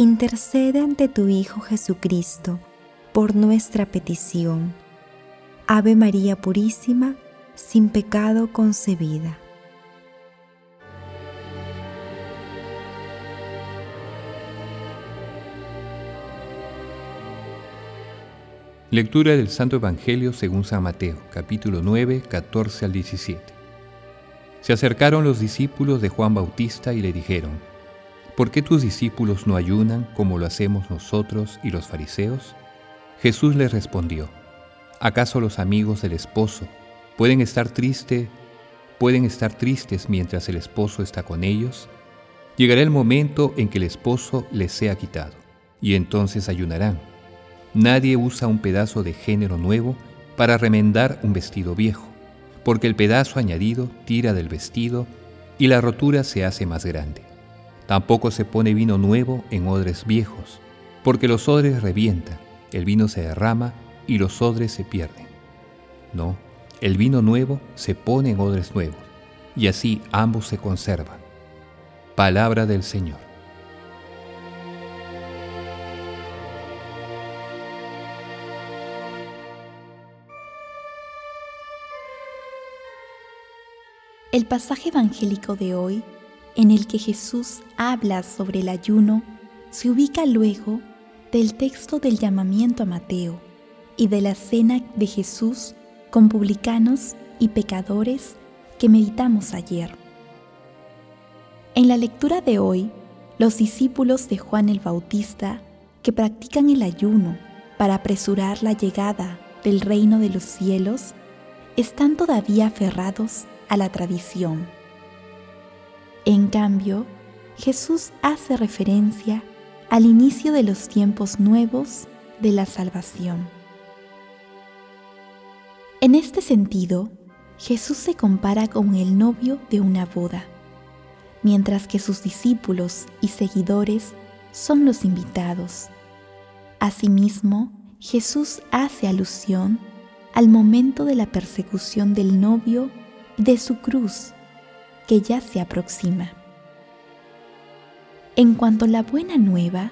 intercede ante tu Hijo Jesucristo por nuestra petición. Ave María Purísima, sin pecado concebida. Lectura del Santo Evangelio según San Mateo, capítulo 9, 14 al 17. Se acercaron los discípulos de Juan Bautista y le dijeron, ¿por qué tus discípulos no ayunan como lo hacemos nosotros y los fariseos? Jesús les respondió, ¿acaso los amigos del esposo pueden estar tristes, pueden estar tristes mientras el esposo está con ellos? Llegará el momento en que el esposo les sea quitado, y entonces ayunarán. Nadie usa un pedazo de género nuevo para remendar un vestido viejo, porque el pedazo añadido tira del vestido y la rotura se hace más grande. Tampoco se pone vino nuevo en odres viejos, porque los odres revientan, el vino se derrama y los odres se pierden. No, el vino nuevo se pone en odres nuevos, y así ambos se conservan. Palabra del Señor. El pasaje evangélico de hoy en el que Jesús habla sobre el ayuno se ubica luego del texto del llamamiento a Mateo y de la cena de Jesús con publicanos y pecadores que meditamos ayer. En la lectura de hoy, los discípulos de Juan el Bautista que practican el ayuno para apresurar la llegada del reino de los cielos están todavía aferrados a la tradición en cambio, Jesús hace referencia al inicio de los tiempos nuevos de la salvación. En este sentido, Jesús se compara con el novio de una boda, mientras que sus discípulos y seguidores son los invitados. Asimismo, Jesús hace alusión al momento de la persecución del novio y de su cruz que ya se aproxima. En cuanto a la buena nueva,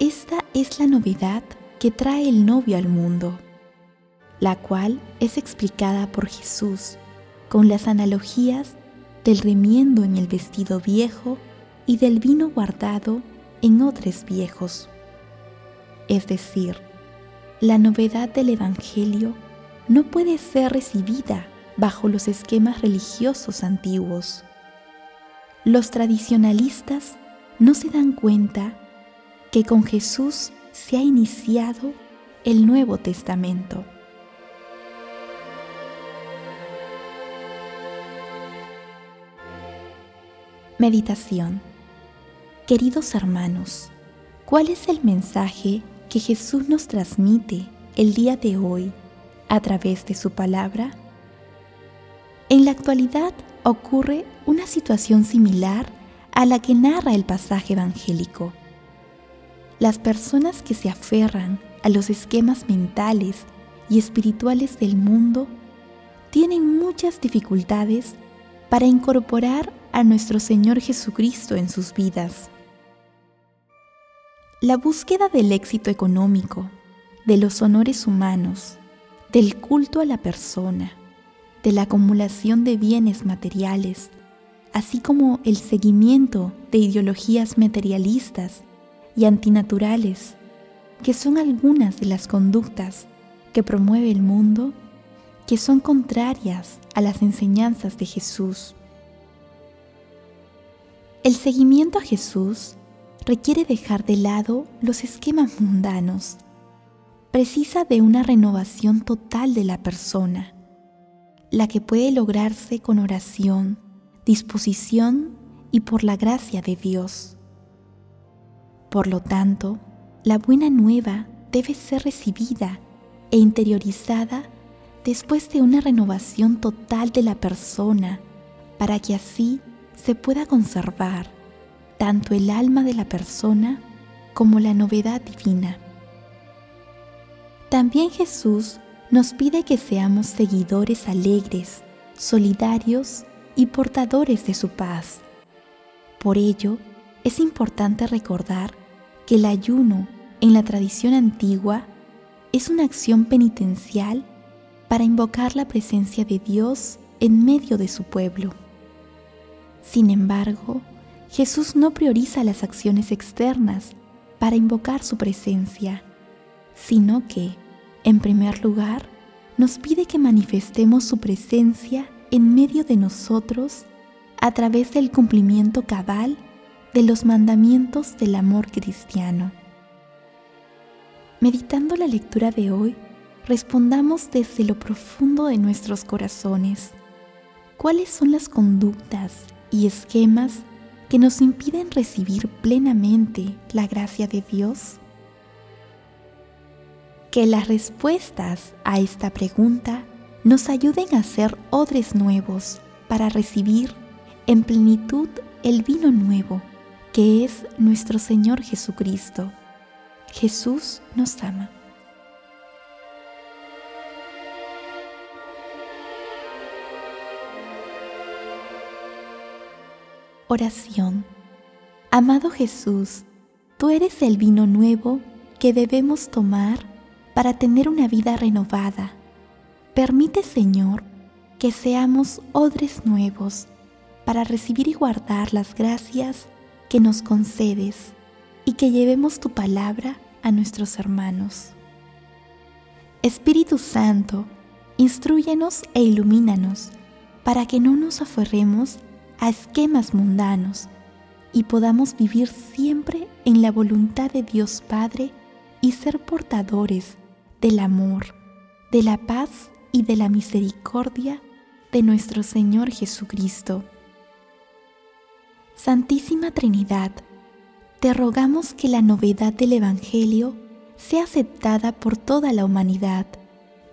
esta es la novedad que trae el novio al mundo, la cual es explicada por Jesús con las analogías del remiendo en el vestido viejo y del vino guardado en otros viejos. Es decir, la novedad del Evangelio no puede ser recibida bajo los esquemas religiosos antiguos. Los tradicionalistas no se dan cuenta que con Jesús se ha iniciado el Nuevo Testamento. Meditación Queridos hermanos, ¿cuál es el mensaje que Jesús nos transmite el día de hoy a través de su palabra? En la actualidad ocurre una situación similar a la que narra el pasaje evangélico. Las personas que se aferran a los esquemas mentales y espirituales del mundo tienen muchas dificultades para incorporar a nuestro Señor Jesucristo en sus vidas. La búsqueda del éxito económico, de los honores humanos, del culto a la persona, de la acumulación de bienes materiales, así como el seguimiento de ideologías materialistas y antinaturales, que son algunas de las conductas que promueve el mundo, que son contrarias a las enseñanzas de Jesús. El seguimiento a Jesús requiere dejar de lado los esquemas mundanos, precisa de una renovación total de la persona la que puede lograrse con oración, disposición y por la gracia de Dios. Por lo tanto, la buena nueva debe ser recibida e interiorizada después de una renovación total de la persona para que así se pueda conservar tanto el alma de la persona como la novedad divina. También Jesús nos pide que seamos seguidores alegres, solidarios y portadores de su paz. Por ello, es importante recordar que el ayuno en la tradición antigua es una acción penitencial para invocar la presencia de Dios en medio de su pueblo. Sin embargo, Jesús no prioriza las acciones externas para invocar su presencia, sino que, en primer lugar, nos pide que manifestemos su presencia en medio de nosotros a través del cumplimiento cabal de los mandamientos del amor cristiano. Meditando la lectura de hoy, respondamos desde lo profundo de nuestros corazones. ¿Cuáles son las conductas y esquemas que nos impiden recibir plenamente la gracia de Dios? Que las respuestas a esta pregunta nos ayuden a ser odres nuevos para recibir en plenitud el vino nuevo, que es nuestro Señor Jesucristo. Jesús nos ama. Oración. Amado Jesús, tú eres el vino nuevo que debemos tomar para tener una vida renovada. Permite, Señor, que seamos odres nuevos para recibir y guardar las gracias que nos concedes y que llevemos tu palabra a nuestros hermanos. Espíritu Santo, instruyenos e ilumínanos para que no nos aferremos a esquemas mundanos y podamos vivir siempre en la voluntad de Dios Padre y ser portadores del amor, de la paz y de la misericordia de nuestro Señor Jesucristo. Santísima Trinidad, te rogamos que la novedad del Evangelio sea aceptada por toda la humanidad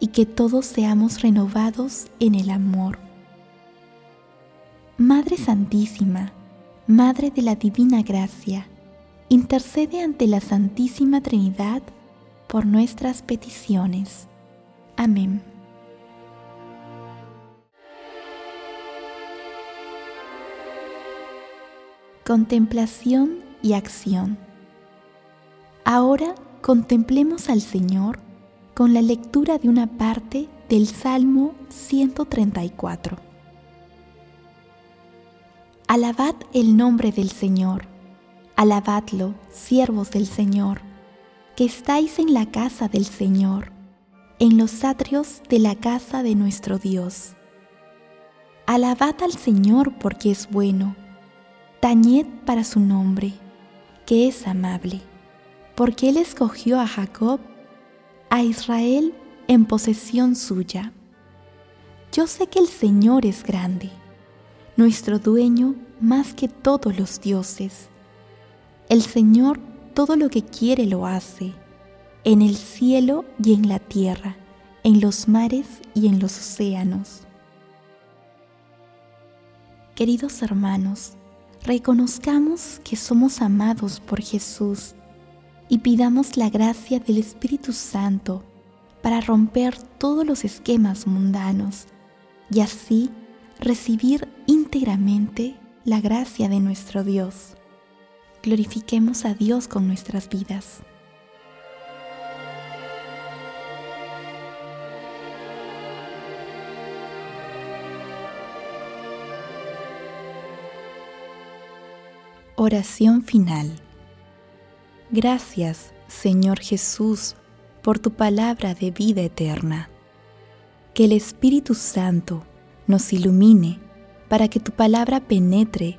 y que todos seamos renovados en el amor Madre Santísima, Madre de la Divina Gracia, intercede ante la Santísima Trinidad por nuestras peticiones. Amén. Contemplación y acción. Ahora contemplemos al Señor con la lectura de una parte del Salmo 134. Alabad el nombre del Señor, alabadlo, siervos del Señor, que estáis en la casa del Señor, en los atrios de la casa de nuestro Dios. Alabad al Señor porque es bueno, tañed para su nombre, que es amable, porque Él escogió a Jacob, a Israel en posesión suya. Yo sé que el Señor es grande nuestro dueño más que todos los dioses. El Señor todo lo que quiere lo hace, en el cielo y en la tierra, en los mares y en los océanos. Queridos hermanos, reconozcamos que somos amados por Jesús y pidamos la gracia del Espíritu Santo para romper todos los esquemas mundanos y así recibir íntegramente la gracia de nuestro Dios. Glorifiquemos a Dios con nuestras vidas. Oración final. Gracias, Señor Jesús, por tu palabra de vida eterna. Que el Espíritu Santo nos ilumine para que tu palabra penetre